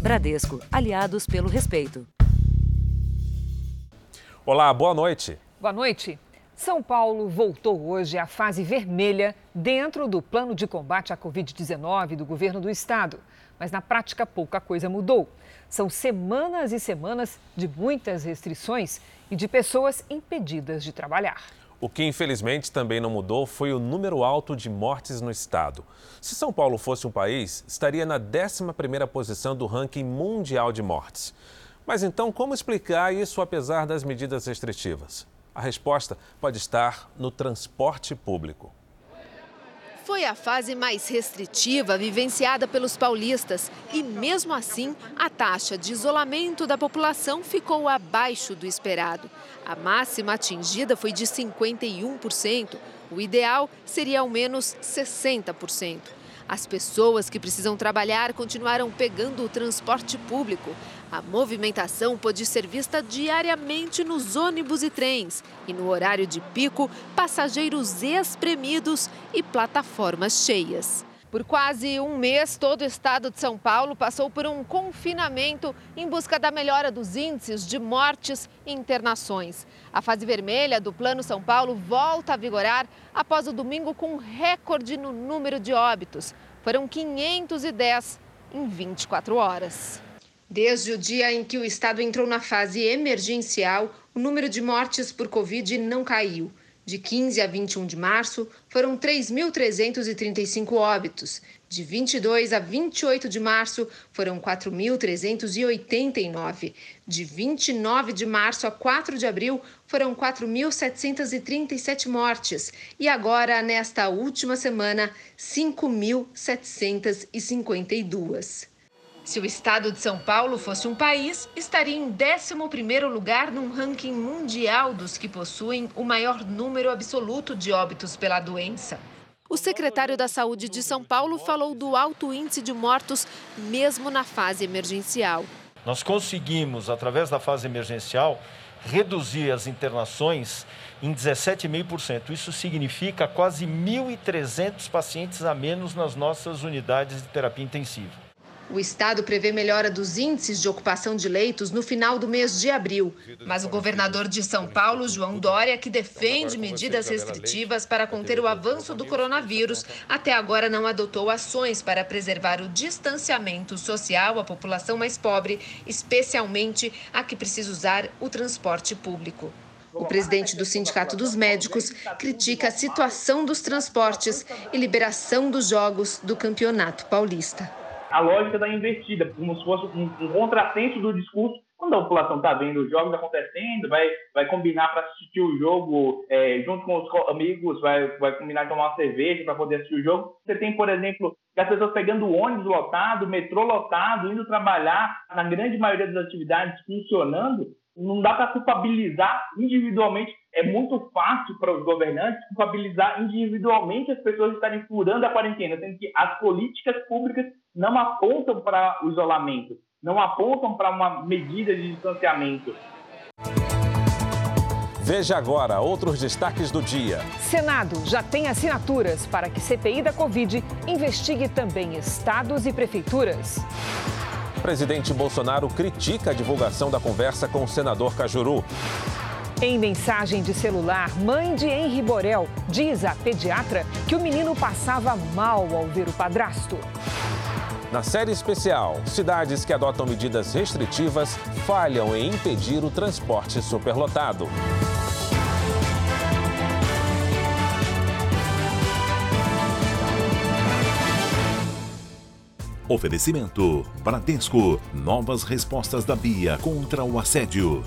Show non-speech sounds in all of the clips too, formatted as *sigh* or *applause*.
Bradesco, aliados pelo respeito. Olá, boa noite. Boa noite. São Paulo voltou hoje à fase vermelha dentro do plano de combate à Covid-19 do governo do estado. Mas na prática, pouca coisa mudou. São semanas e semanas de muitas restrições e de pessoas impedidas de trabalhar. O que infelizmente também não mudou foi o número alto de mortes no estado. Se São Paulo fosse um país, estaria na 11ª posição do ranking mundial de mortes. Mas então, como explicar isso apesar das medidas restritivas? A resposta pode estar no transporte público. Foi a fase mais restritiva vivenciada pelos paulistas e, mesmo assim, a taxa de isolamento da população ficou abaixo do esperado. A máxima atingida foi de 51%. O ideal seria ao menos 60%. As pessoas que precisam trabalhar continuaram pegando o transporte público. A movimentação pôde ser vista diariamente nos ônibus e trens. E no horário de pico, passageiros espremidos e plataformas cheias. Por quase um mês, todo o estado de São Paulo passou por um confinamento em busca da melhora dos índices de mortes e internações. A fase vermelha do Plano São Paulo volta a vigorar após o domingo com um recorde no número de óbitos. Foram 510 em 24 horas. Desde o dia em que o estado entrou na fase emergencial, o número de mortes por Covid não caiu. De 15 a 21 de março, foram 3.335 óbitos. De 22 a 28 de março, foram 4.389. De 29 de março a 4 de abril, foram 4.737 mortes. E agora, nesta última semana, 5.752. Se o estado de São Paulo fosse um país, estaria em 11º lugar num ranking mundial dos que possuem o maior número absoluto de óbitos pela doença. O secretário da Saúde de São Paulo falou do alto índice de mortos mesmo na fase emergencial. Nós conseguimos, através da fase emergencial, reduzir as internações em 17,5%. Isso significa quase 1.300 pacientes a menos nas nossas unidades de terapia intensiva. O estado prevê melhora dos índices de ocupação de leitos no final do mês de abril. Mas o governador de São Paulo, João Dória, que defende medidas restritivas para conter o avanço do coronavírus, até agora não adotou ações para preservar o distanciamento social à população mais pobre, especialmente a que precisa usar o transporte público. O presidente do Sindicato dos Médicos critica a situação dos transportes e liberação dos jogos do Campeonato Paulista a lógica da invertida, como se fosse um, um contrassenso do discurso. Quando a população está vendo os jogos acontecendo, vai, vai combinar para assistir o jogo é, junto com os amigos, vai, vai combinar tomar uma cerveja para poder assistir o jogo. Você tem, por exemplo, as pessoas pegando ônibus lotado, metrô lotado, indo trabalhar, na grande maioria das atividades funcionando, não dá para culpabilizar individualmente. É muito fácil para os governantes culpabilizar individualmente as pessoas que estarem furando a quarentena, sendo que as políticas públicas não apontam para o isolamento, não apontam para uma medida de distanciamento. Veja agora outros destaques do dia. Senado já tem assinaturas para que CPI da Covid investigue também estados e prefeituras. Presidente Bolsonaro critica a divulgação da conversa com o senador Cajuru. Em mensagem de celular, mãe de Henri Borel diz à pediatra que o menino passava mal ao ver o padrasto. Na série especial, cidades que adotam medidas restritivas falham em impedir o transporte superlotado. Oferecimento: Bradesco. Novas respostas da Bia contra o assédio.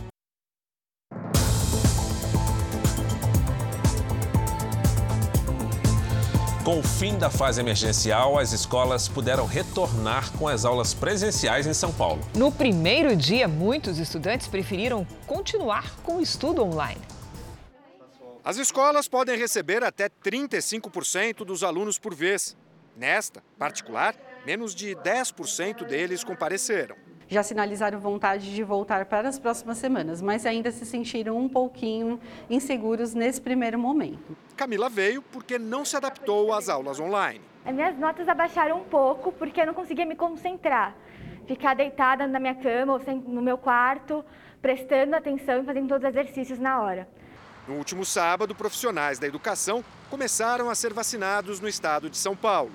Com o fim da fase emergencial, as escolas puderam retornar com as aulas presenciais em São Paulo. No primeiro dia, muitos estudantes preferiram continuar com o estudo online. As escolas podem receber até 35% dos alunos por vez. Nesta, particular, menos de 10% deles compareceram. Já sinalizaram vontade de voltar para as próximas semanas, mas ainda se sentiram um pouquinho inseguros nesse primeiro momento. Camila veio porque não se adaptou às aulas online. As minhas notas abaixaram um pouco porque eu não conseguia me concentrar. ficar deitada na minha cama ou no meu quarto, prestando atenção e fazendo todos os exercícios na hora. No último sábado, profissionais da educação começaram a ser vacinados no estado de São Paulo.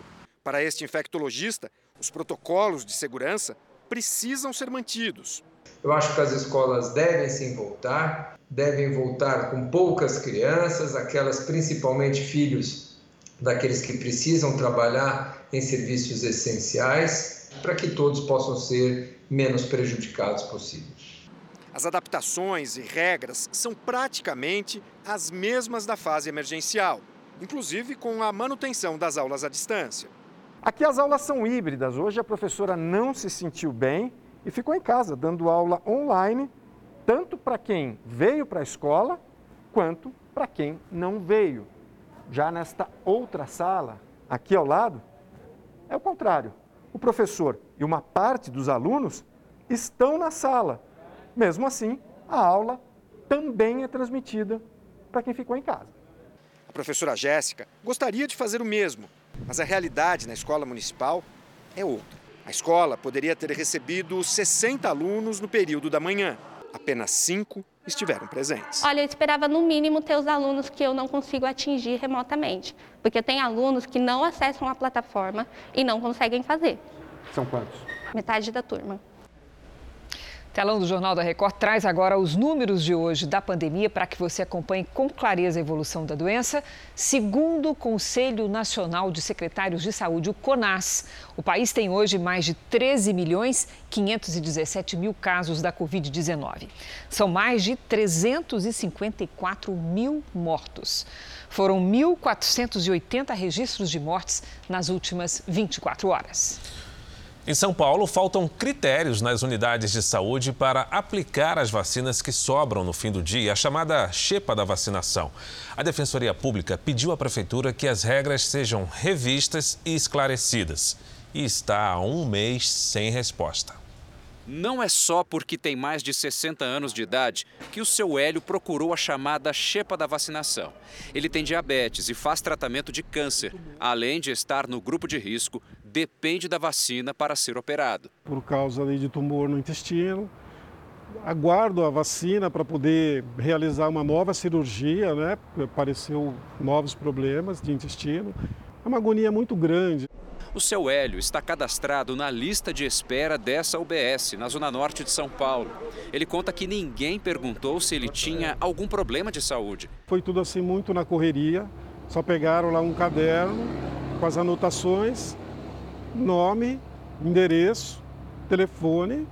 Para este infectologista, os protocolos de segurança precisam ser mantidos. Eu acho que as escolas devem sim voltar, devem voltar com poucas crianças, aquelas principalmente filhos daqueles que precisam trabalhar em serviços essenciais, para que todos possam ser menos prejudicados possíveis. As adaptações e regras são praticamente as mesmas da fase emergencial, inclusive com a manutenção das aulas à distância. Aqui as aulas são híbridas. Hoje a professora não se sentiu bem e ficou em casa dando aula online, tanto para quem veio para a escola quanto para quem não veio. Já nesta outra sala, aqui ao lado, é o contrário. O professor e uma parte dos alunos estão na sala. Mesmo assim, a aula também é transmitida para quem ficou em casa. A professora Jéssica gostaria de fazer o mesmo, mas a realidade na escola municipal é outra. A escola poderia ter recebido 60 alunos no período da manhã. Apenas cinco estiveram presentes. Olha, eu esperava no mínimo ter os alunos que eu não consigo atingir remotamente, porque tem alunos que não acessam a plataforma e não conseguem fazer. São quantos? Metade da turma. Telão do Jornal da Record traz agora os números de hoje da pandemia para que você acompanhe com clareza a evolução da doença. Segundo o Conselho Nacional de Secretários de Saúde, o CONAS, o país tem hoje mais de 13 milhões 517 mil casos da Covid-19. São mais de 354 mil mortos. Foram 1.480 registros de mortes nas últimas 24 horas. Em São Paulo, faltam critérios nas unidades de saúde para aplicar as vacinas que sobram no fim do dia, a chamada xepa da vacinação. A Defensoria Pública pediu à Prefeitura que as regras sejam revistas e esclarecidas. E está há um mês sem resposta. Não é só porque tem mais de 60 anos de idade que o seu Hélio procurou a chamada xepa da vacinação. Ele tem diabetes e faz tratamento de câncer, além de estar no grupo de risco depende da vacina para ser operado. Por causa de tumor no intestino, aguardo a vacina para poder realizar uma nova cirurgia, né? Apareceu novos problemas de intestino. É uma agonia muito grande. O seu Hélio está cadastrado na lista de espera dessa UBS, na Zona Norte de São Paulo. Ele conta que ninguém perguntou se ele tinha algum problema de saúde. Foi tudo assim muito na correria. Só pegaram lá um caderno com as anotações nome, endereço, telefone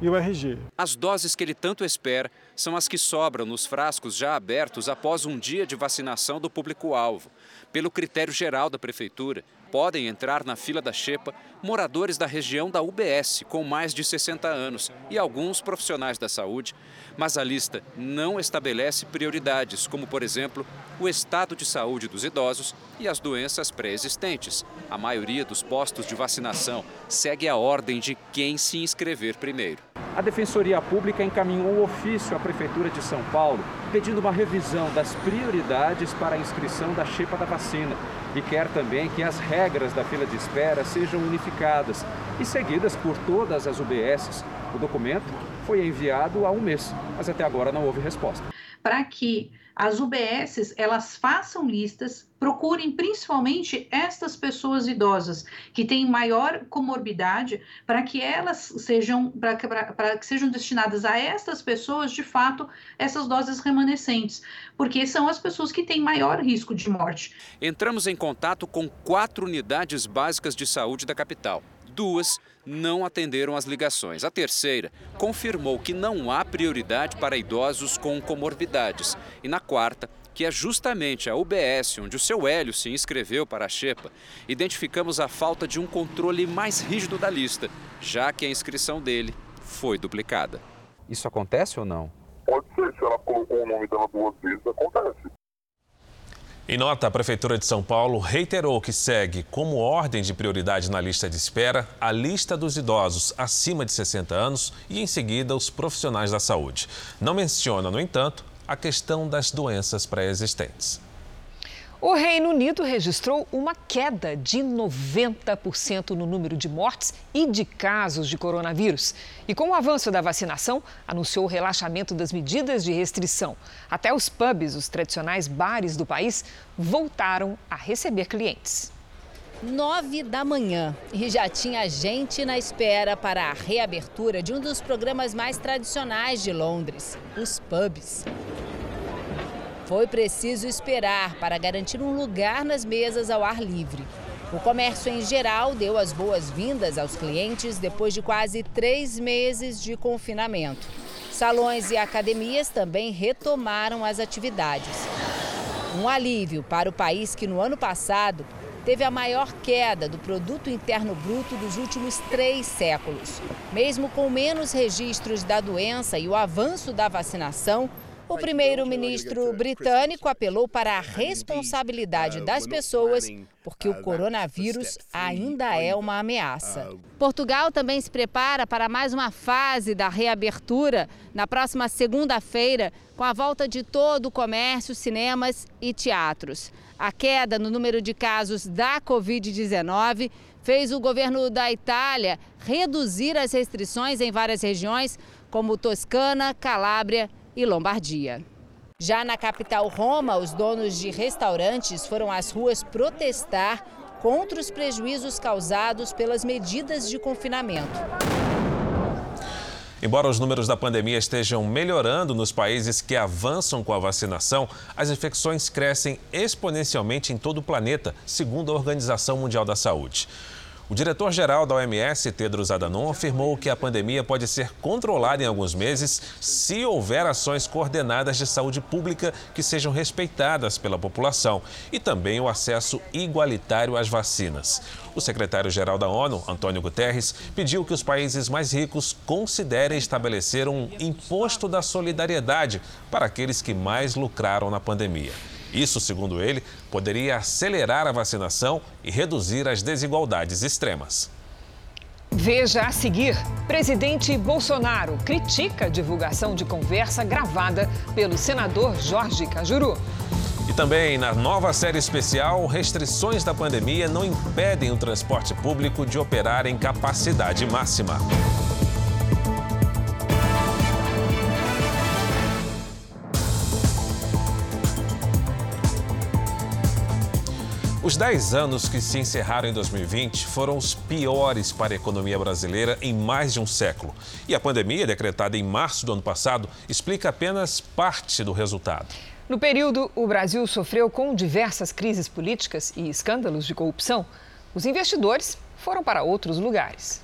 e o RG. As doses que ele tanto espera são as que sobram nos frascos já abertos após um dia de vacinação do público-alvo. Pelo critério geral da Prefeitura, podem entrar na fila da Xepa moradores da região da UBS com mais de 60 anos e alguns profissionais da saúde, mas a lista não estabelece prioridades, como, por exemplo, o estado de saúde dos idosos e as doenças pré-existentes. A maioria dos postos de vacinação segue a ordem de quem se inscrever primeiro. A Defensoria Pública encaminhou um ofício à Prefeitura de São Paulo pedindo uma revisão das prioridades para a inscrição da xepa da vacina e quer também que as regras da fila de espera sejam unificadas e seguidas por todas as UBSs. O documento foi enviado há um mês, mas até agora não houve resposta. Para que as UBSs elas façam listas, procurem principalmente estas pessoas idosas que têm maior comorbidade, para que elas sejam para que sejam destinadas a estas pessoas de fato essas doses remanescentes, porque são as pessoas que têm maior risco de morte. Entramos em contato com quatro unidades básicas de saúde da capital. Duas não atenderam as ligações. A terceira confirmou que não há prioridade para idosos com comorbidades. E na quarta, que é justamente a UBS onde o seu Hélio se inscreveu para a Xepa, identificamos a falta de um controle mais rígido da lista, já que a inscrição dele foi duplicada. Isso acontece ou não? Pode ser, se ela colocou o nome dela duas vezes, acontece. Em nota, a Prefeitura de São Paulo reiterou que segue como ordem de prioridade na lista de espera a lista dos idosos acima de 60 anos e, em seguida, os profissionais da saúde. Não menciona, no entanto, a questão das doenças pré-existentes. O Reino Unido registrou uma queda de 90% no número de mortes e de casos de coronavírus. E com o avanço da vacinação, anunciou o relaxamento das medidas de restrição. Até os pubs, os tradicionais bares do país, voltaram a receber clientes. Nove da manhã e já tinha gente na espera para a reabertura de um dos programas mais tradicionais de Londres, os pubs. Foi preciso esperar para garantir um lugar nas mesas ao ar livre. O comércio em geral deu as boas-vindas aos clientes depois de quase três meses de confinamento. Salões e academias também retomaram as atividades. Um alívio para o país que no ano passado teve a maior queda do produto interno bruto dos últimos três séculos. Mesmo com menos registros da doença e o avanço da vacinação, o primeiro-ministro britânico apelou para a responsabilidade das pessoas, porque o coronavírus ainda é uma ameaça. Portugal também se prepara para mais uma fase da reabertura na próxima segunda-feira, com a volta de todo o comércio, cinemas e teatros. A queda no número de casos da Covid-19 fez o governo da Itália reduzir as restrições em várias regiões, como Toscana, Calábria e Lombardia. Já na capital Roma, os donos de restaurantes foram às ruas protestar contra os prejuízos causados pelas medidas de confinamento. Embora os números da pandemia estejam melhorando nos países que avançam com a vacinação, as infecções crescem exponencialmente em todo o planeta, segundo a Organização Mundial da Saúde. O diretor-geral da OMS, Tedros Adhanom, afirmou que a pandemia pode ser controlada em alguns meses se houver ações coordenadas de saúde pública que sejam respeitadas pela população e também o acesso igualitário às vacinas. O secretário-geral da ONU, Antônio Guterres, pediu que os países mais ricos considerem estabelecer um imposto da solidariedade para aqueles que mais lucraram na pandemia. Isso, segundo ele, poderia acelerar a vacinação e reduzir as desigualdades extremas. Veja a seguir: presidente Bolsonaro critica a divulgação de conversa gravada pelo senador Jorge Cajuru. E também na nova série especial, restrições da pandemia não impedem o transporte público de operar em capacidade máxima. Os 10 anos que se encerraram em 2020 foram os piores para a economia brasileira em mais de um século. E a pandemia, decretada em março do ano passado, explica apenas parte do resultado. No período, o Brasil sofreu com diversas crises políticas e escândalos de corrupção. Os investidores foram para outros lugares.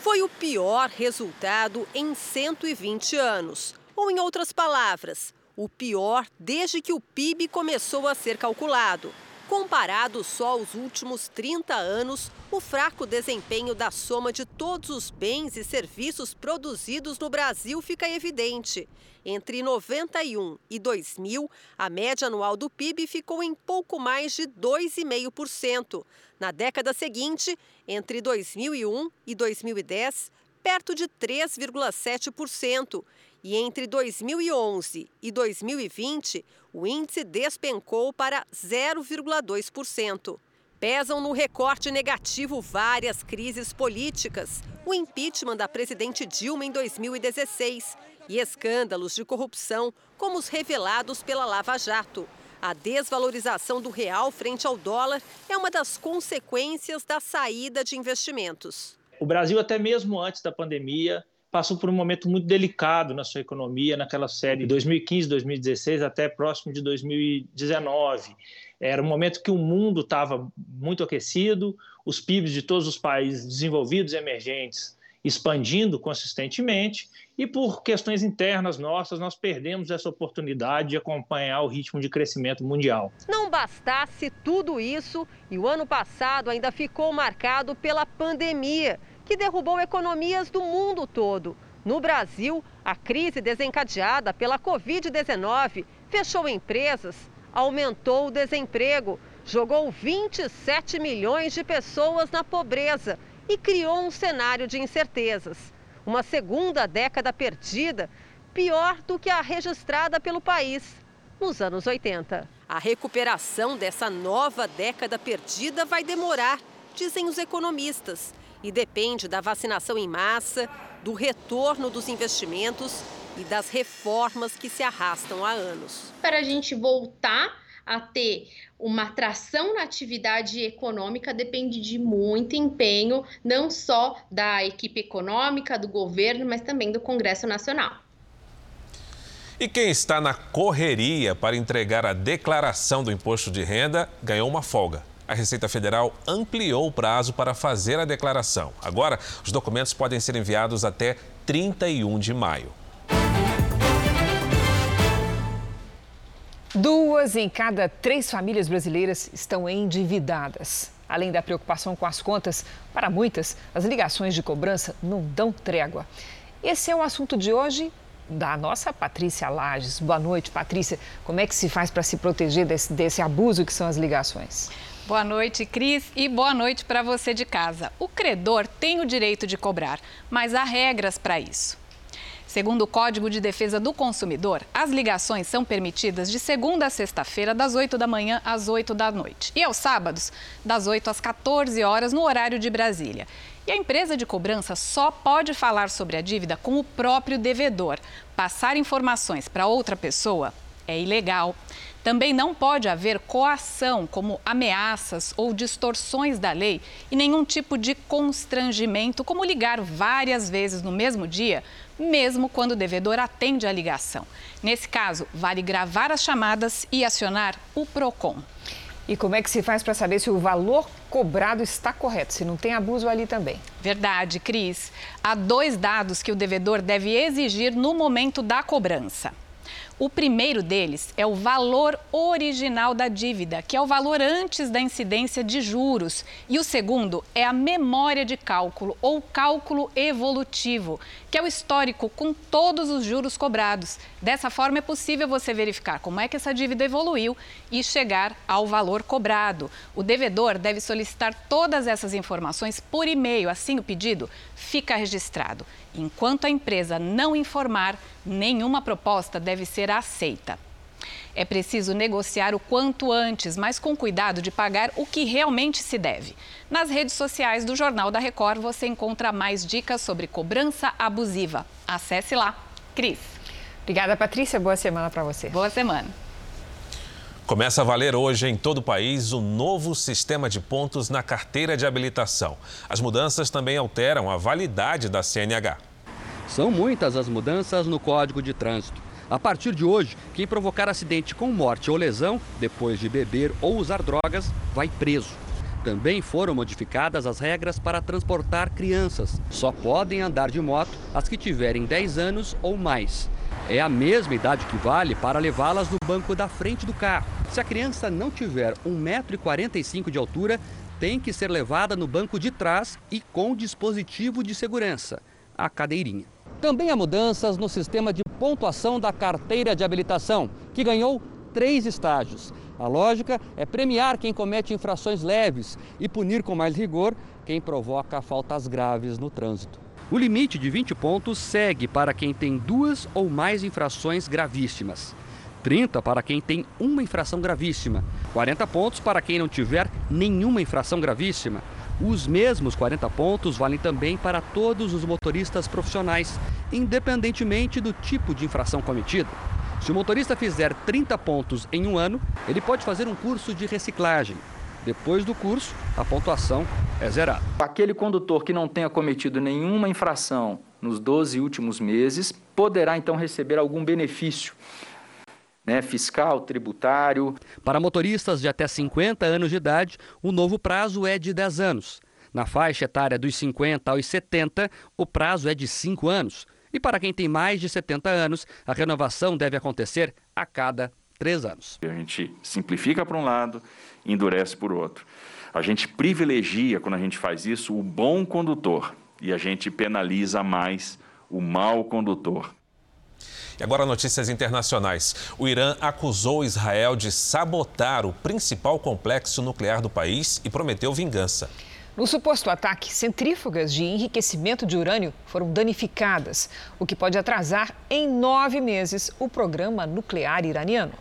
Foi o pior resultado em 120 anos. Ou, em outras palavras, o pior desde que o PIB começou a ser calculado. Comparado só aos últimos 30 anos, o fraco desempenho da soma de todos os bens e serviços produzidos no Brasil fica evidente. Entre 91 e 2000, a média anual do PIB ficou em pouco mais de 2,5%. Na década seguinte, entre 2001 e 2010, perto de 3,7%. E entre 2011 e 2020, o índice despencou para 0,2%. Pesam no recorte negativo várias crises políticas. O impeachment da presidente Dilma em 2016 e escândalos de corrupção, como os revelados pela Lava Jato. A desvalorização do real frente ao dólar é uma das consequências da saída de investimentos. O Brasil, até mesmo antes da pandemia, passou por um momento muito delicado na sua economia, naquela série 2015, 2016 até próximo de 2019. Era um momento que o mundo estava muito aquecido, os PIBs de todos os países desenvolvidos e emergentes expandindo consistentemente, e por questões internas nossas, nós perdemos essa oportunidade de acompanhar o ritmo de crescimento mundial. Não bastasse tudo isso, e o ano passado ainda ficou marcado pela pandemia que derrubou economias do mundo todo. No Brasil, a crise desencadeada pela Covid-19 fechou empresas, aumentou o desemprego, jogou 27 milhões de pessoas na pobreza e criou um cenário de incertezas. Uma segunda década perdida, pior do que a registrada pelo país. nos anos 80. A recuperação dessa nova década perdida vai demorar, dizem os economistas, e depende da vacinação em massa, do retorno dos investimentos e das reformas que se arrastam há anos. Para a gente voltar a ter uma atração na atividade econômica depende de muito empenho, não só da equipe econômica, do governo, mas também do Congresso Nacional. E quem está na correria para entregar a declaração do imposto de renda ganhou uma folga. A Receita Federal ampliou o prazo para fazer a declaração. Agora, os documentos podem ser enviados até 31 de maio. Duas em cada três famílias brasileiras estão endividadas. Além da preocupação com as contas, para muitas, as ligações de cobrança não dão trégua. Esse é o assunto de hoje da nossa Patrícia Lages. Boa noite, Patrícia. Como é que se faz para se proteger desse, desse abuso que são as ligações? Boa noite, Cris, e boa noite para você de casa. O credor tem o direito de cobrar, mas há regras para isso. Segundo o Código de Defesa do Consumidor, as ligações são permitidas de segunda a sexta-feira, das 8 da manhã às 8 da noite, e aos sábados, das 8 às 14 horas, no horário de Brasília. E a empresa de cobrança só pode falar sobre a dívida com o próprio devedor. Passar informações para outra pessoa é ilegal. Também não pode haver coação, como ameaças ou distorções da lei, e nenhum tipo de constrangimento, como ligar várias vezes no mesmo dia, mesmo quando o devedor atende a ligação. Nesse caso, vale gravar as chamadas e acionar o PROCON. E como é que se faz para saber se o valor cobrado está correto, se não tem abuso ali também? Verdade, Cris. Há dois dados que o devedor deve exigir no momento da cobrança. O primeiro deles é o valor original da dívida, que é o valor antes da incidência de juros. E o segundo é a memória de cálculo ou cálculo evolutivo, que é o histórico com todos os juros cobrados. Dessa forma, é possível você verificar como é que essa dívida evoluiu e chegar ao valor cobrado. O devedor deve solicitar todas essas informações por e-mail, assim o pedido fica registrado. Enquanto a empresa não informar, nenhuma proposta deve ser aceita. É preciso negociar o quanto antes, mas com cuidado de pagar o que realmente se deve. Nas redes sociais do Jornal da Record você encontra mais dicas sobre cobrança abusiva. Acesse lá. Cris. Obrigada, Patrícia. Boa semana para você. Boa semana. Começa a valer hoje em todo o país o novo sistema de pontos na carteira de habilitação. As mudanças também alteram a validade da CNH. São muitas as mudanças no Código de Trânsito. A partir de hoje, quem provocar acidente com morte ou lesão, depois de beber ou usar drogas, vai preso. Também foram modificadas as regras para transportar crianças. Só podem andar de moto as que tiverem 10 anos ou mais. É a mesma idade que vale para levá-las no banco da frente do carro. Se a criança não tiver 1,45m de altura, tem que ser levada no banco de trás e com dispositivo de segurança, a cadeirinha. Também há mudanças no sistema de pontuação da carteira de habilitação, que ganhou três estágios. A lógica é premiar quem comete infrações leves e punir com mais rigor quem provoca faltas graves no trânsito. O limite de 20 pontos segue para quem tem duas ou mais infrações gravíssimas. 30 para quem tem uma infração gravíssima, 40 pontos para quem não tiver nenhuma infração gravíssima. Os mesmos 40 pontos valem também para todos os motoristas profissionais, independentemente do tipo de infração cometida. Se o motorista fizer 30 pontos em um ano, ele pode fazer um curso de reciclagem. Depois do curso, a pontuação é zerada. Aquele condutor que não tenha cometido nenhuma infração nos 12 últimos meses poderá então receber algum benefício. Né, fiscal, tributário. Para motoristas de até 50 anos de idade, o novo prazo é de 10 anos. Na faixa etária dos 50 aos 70, o prazo é de 5 anos. E para quem tem mais de 70 anos, a renovação deve acontecer a cada 3 anos. A gente simplifica para um lado, endurece por outro. A gente privilegia, quando a gente faz isso, o bom condutor e a gente penaliza mais o mau condutor. E agora notícias internacionais. O Irã acusou Israel de sabotar o principal complexo nuclear do país e prometeu vingança. No suposto ataque, centrífugas de enriquecimento de urânio foram danificadas, o que pode atrasar em nove meses o programa nuclear iraniano.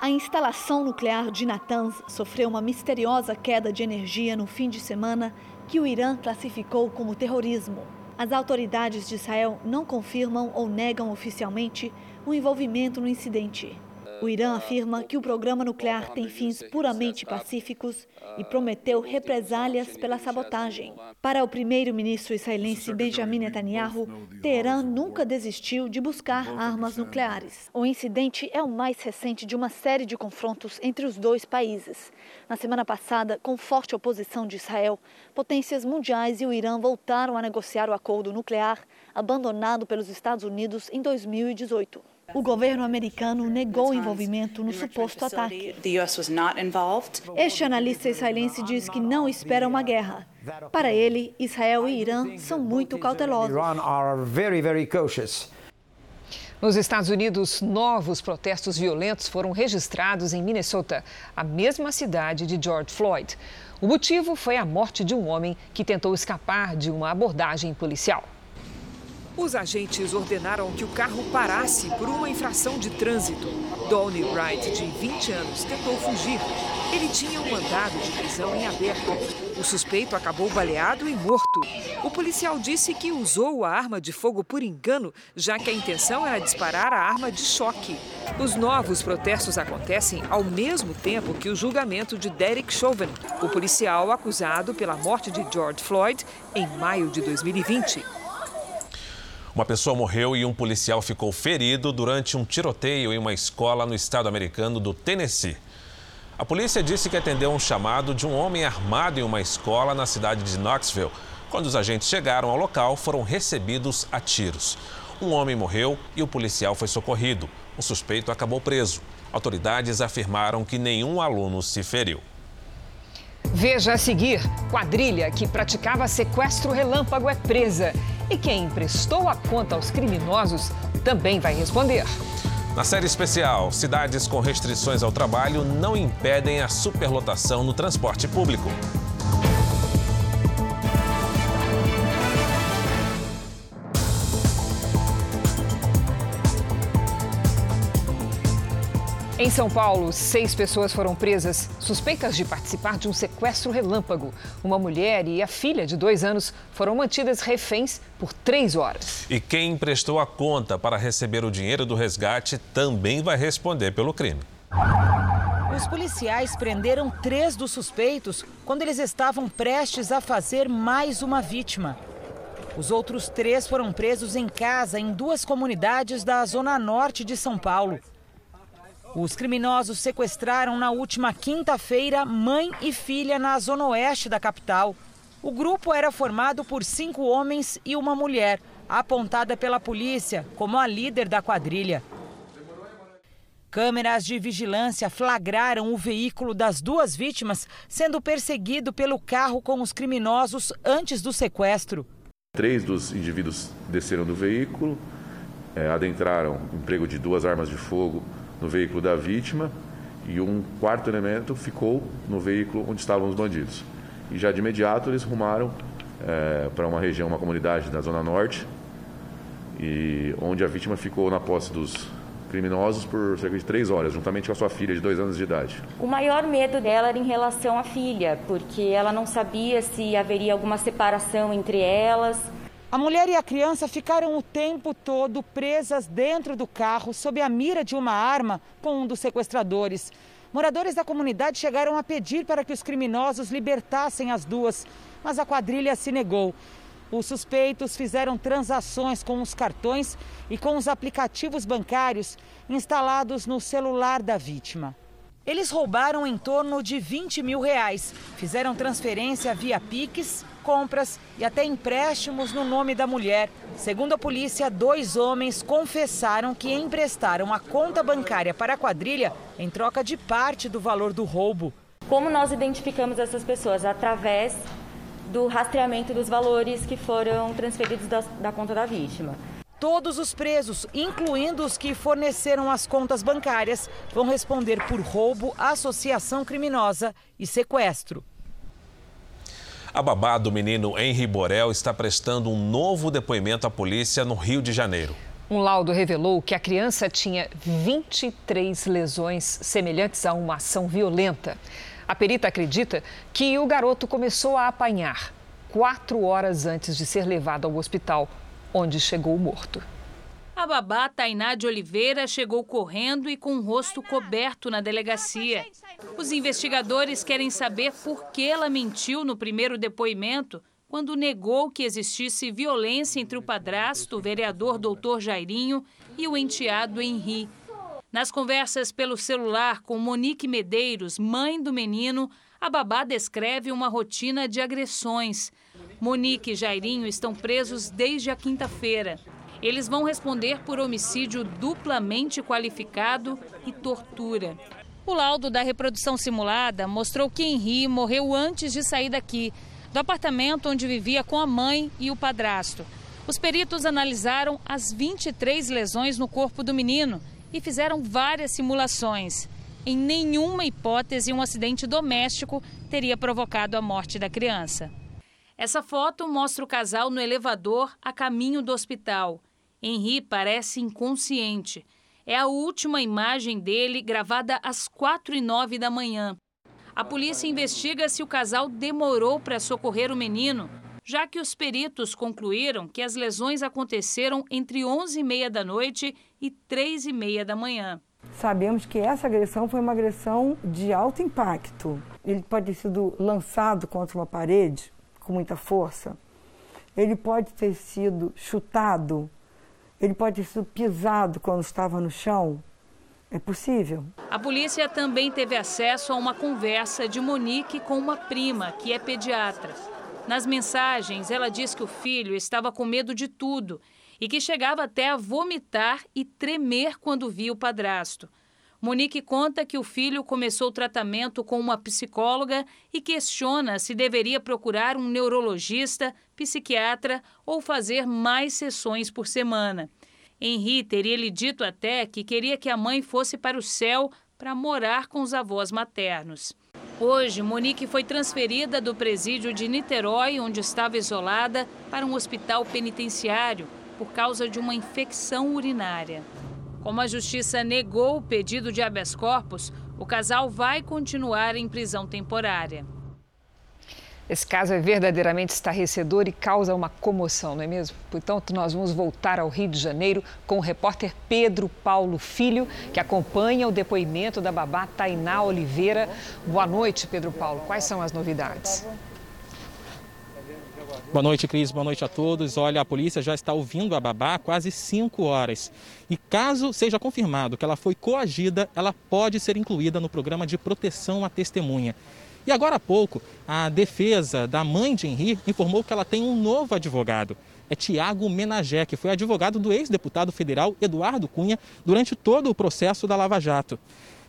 A instalação nuclear de Natanz sofreu uma misteriosa queda de energia no fim de semana que o Irã classificou como terrorismo. As autoridades de Israel não confirmam ou negam oficialmente o envolvimento no incidente. O Irã afirma que o programa nuclear tem fins puramente pacíficos e prometeu represálias pela sabotagem. Para o primeiro-ministro israelense Benjamin Netanyahu, Teherã nunca desistiu de buscar armas nucleares. O incidente é o mais recente de uma série de confrontos entre os dois países. Na semana passada, com forte oposição de Israel, potências mundiais e o Irã voltaram a negociar o acordo nuclear abandonado pelos Estados Unidos em 2018. O governo americano negou o envolvimento no suposto ataque. Este analista israelense diz que não espera uma guerra. Para ele, Israel e Irã são muito cautelosos. Nos Estados Unidos, novos protestos violentos foram registrados em Minnesota, a mesma cidade de George Floyd. O motivo foi a morte de um homem que tentou escapar de uma abordagem policial. Os agentes ordenaram que o carro parasse por uma infração de trânsito. Donnie Wright, de 20 anos, tentou fugir. Ele tinha um mandado de prisão em aberto. O suspeito acabou baleado e morto. O policial disse que usou a arma de fogo por engano, já que a intenção era disparar a arma de choque. Os novos protestos acontecem ao mesmo tempo que o julgamento de Derek Chauvin, o policial acusado pela morte de George Floyd em maio de 2020. Uma pessoa morreu e um policial ficou ferido durante um tiroteio em uma escola no estado americano do Tennessee. A polícia disse que atendeu um chamado de um homem armado em uma escola na cidade de Knoxville. Quando os agentes chegaram ao local, foram recebidos a tiros. Um homem morreu e o policial foi socorrido. O suspeito acabou preso. Autoridades afirmaram que nenhum aluno se feriu. Veja a seguir: quadrilha que praticava sequestro relâmpago é presa. E quem emprestou a conta aos criminosos também vai responder. Na série especial, cidades com restrições ao trabalho não impedem a superlotação no transporte público. Em São Paulo, seis pessoas foram presas suspeitas de participar de um sequestro relâmpago. Uma mulher e a filha de dois anos foram mantidas reféns por três horas. E quem emprestou a conta para receber o dinheiro do resgate também vai responder pelo crime. Os policiais prenderam três dos suspeitos quando eles estavam prestes a fazer mais uma vítima. Os outros três foram presos em casa em duas comunidades da zona norte de São Paulo. Os criminosos sequestraram na última quinta-feira mãe e filha na zona oeste da capital. O grupo era formado por cinco homens e uma mulher, apontada pela polícia como a líder da quadrilha. Câmeras de vigilância flagraram o veículo das duas vítimas sendo perseguido pelo carro com os criminosos antes do sequestro. Três dos indivíduos desceram do veículo, é, adentraram emprego de duas armas de fogo no veículo da vítima e um quarto elemento ficou no veículo onde estavam os bandidos. E já de imediato eles rumaram é, para uma região, uma comunidade da Zona Norte, e onde a vítima ficou na posse dos criminosos por cerca de três horas, juntamente com a sua filha de dois anos de idade. O maior medo dela era em relação à filha, porque ela não sabia se haveria alguma separação entre elas. A mulher e a criança ficaram o tempo todo presas dentro do carro sob a mira de uma arma com um dos sequestradores. Moradores da comunidade chegaram a pedir para que os criminosos libertassem as duas, mas a quadrilha se negou. Os suspeitos fizeram transações com os cartões e com os aplicativos bancários instalados no celular da vítima. Eles roubaram em torno de 20 mil reais, fizeram transferência via Pix compras e até empréstimos no nome da mulher. Segundo a polícia, dois homens confessaram que emprestaram a conta bancária para a quadrilha em troca de parte do valor do roubo. Como nós identificamos essas pessoas? Através do rastreamento dos valores que foram transferidos da, da conta da vítima. Todos os presos, incluindo os que forneceram as contas bancárias, vão responder por roubo, associação criminosa e sequestro. A babá do menino Henri Borel está prestando um novo depoimento à polícia no Rio de Janeiro. Um laudo revelou que a criança tinha 23 lesões semelhantes a uma ação violenta. A perita acredita que o garoto começou a apanhar quatro horas antes de ser levado ao hospital, onde chegou morto. A babá Tainá de Oliveira chegou correndo e com o rosto coberto na delegacia. Os investigadores querem saber por que ela mentiu no primeiro depoimento quando negou que existisse violência entre o padrasto, o vereador doutor Jairinho, e o enteado Henri. Nas conversas pelo celular com Monique Medeiros, mãe do menino, a babá descreve uma rotina de agressões. Monique e Jairinho estão presos desde a quinta-feira. Eles vão responder por homicídio duplamente qualificado e tortura. O laudo da reprodução simulada mostrou que Henri morreu antes de sair daqui, do apartamento onde vivia com a mãe e o padrasto. Os peritos analisaram as 23 lesões no corpo do menino e fizeram várias simulações. Em nenhuma hipótese, um acidente doméstico teria provocado a morte da criança. Essa foto mostra o casal no elevador a caminho do hospital. Henri parece inconsciente. É a última imagem dele gravada às quatro e nove da manhã. A polícia investiga se o casal demorou para socorrer o menino, já que os peritos concluíram que as lesões aconteceram entre 11 e meia da noite e 3 e meia da manhã. Sabemos que essa agressão foi uma agressão de alto impacto. Ele pode ter sido lançado contra uma parede com muita força. Ele pode ter sido chutado. Ele pode ter sido pisado quando estava no chão. É possível. A polícia também teve acesso a uma conversa de Monique com uma prima, que é pediatra. Nas mensagens, ela diz que o filho estava com medo de tudo e que chegava até a vomitar e tremer quando via o padrasto. Monique conta que o filho começou o tratamento com uma psicóloga e questiona se deveria procurar um neurologista, psiquiatra ou fazer mais sessões por semana. Henri teria lhe dito até que queria que a mãe fosse para o céu para morar com os avós maternos. Hoje, Monique foi transferida do presídio de Niterói, onde estava isolada, para um hospital penitenciário por causa de uma infecção urinária. Como a justiça negou o pedido de habeas corpus, o casal vai continuar em prisão temporária. Esse caso é verdadeiramente estarrecedor e causa uma comoção, não é mesmo? Portanto, nós vamos voltar ao Rio de Janeiro com o repórter Pedro Paulo Filho, que acompanha o depoimento da babá Tainá Oliveira. Boa noite, Pedro Paulo. Quais são as novidades? Boa noite, Cris. Boa noite a todos. Olha, a polícia já está ouvindo a babá há quase cinco horas. E caso seja confirmado que ela foi coagida, ela pode ser incluída no programa de proteção à testemunha. E agora há pouco, a defesa da mãe de Henri informou que ela tem um novo advogado. É Tiago Menagé, que foi advogado do ex-deputado federal Eduardo Cunha durante todo o processo da Lava Jato.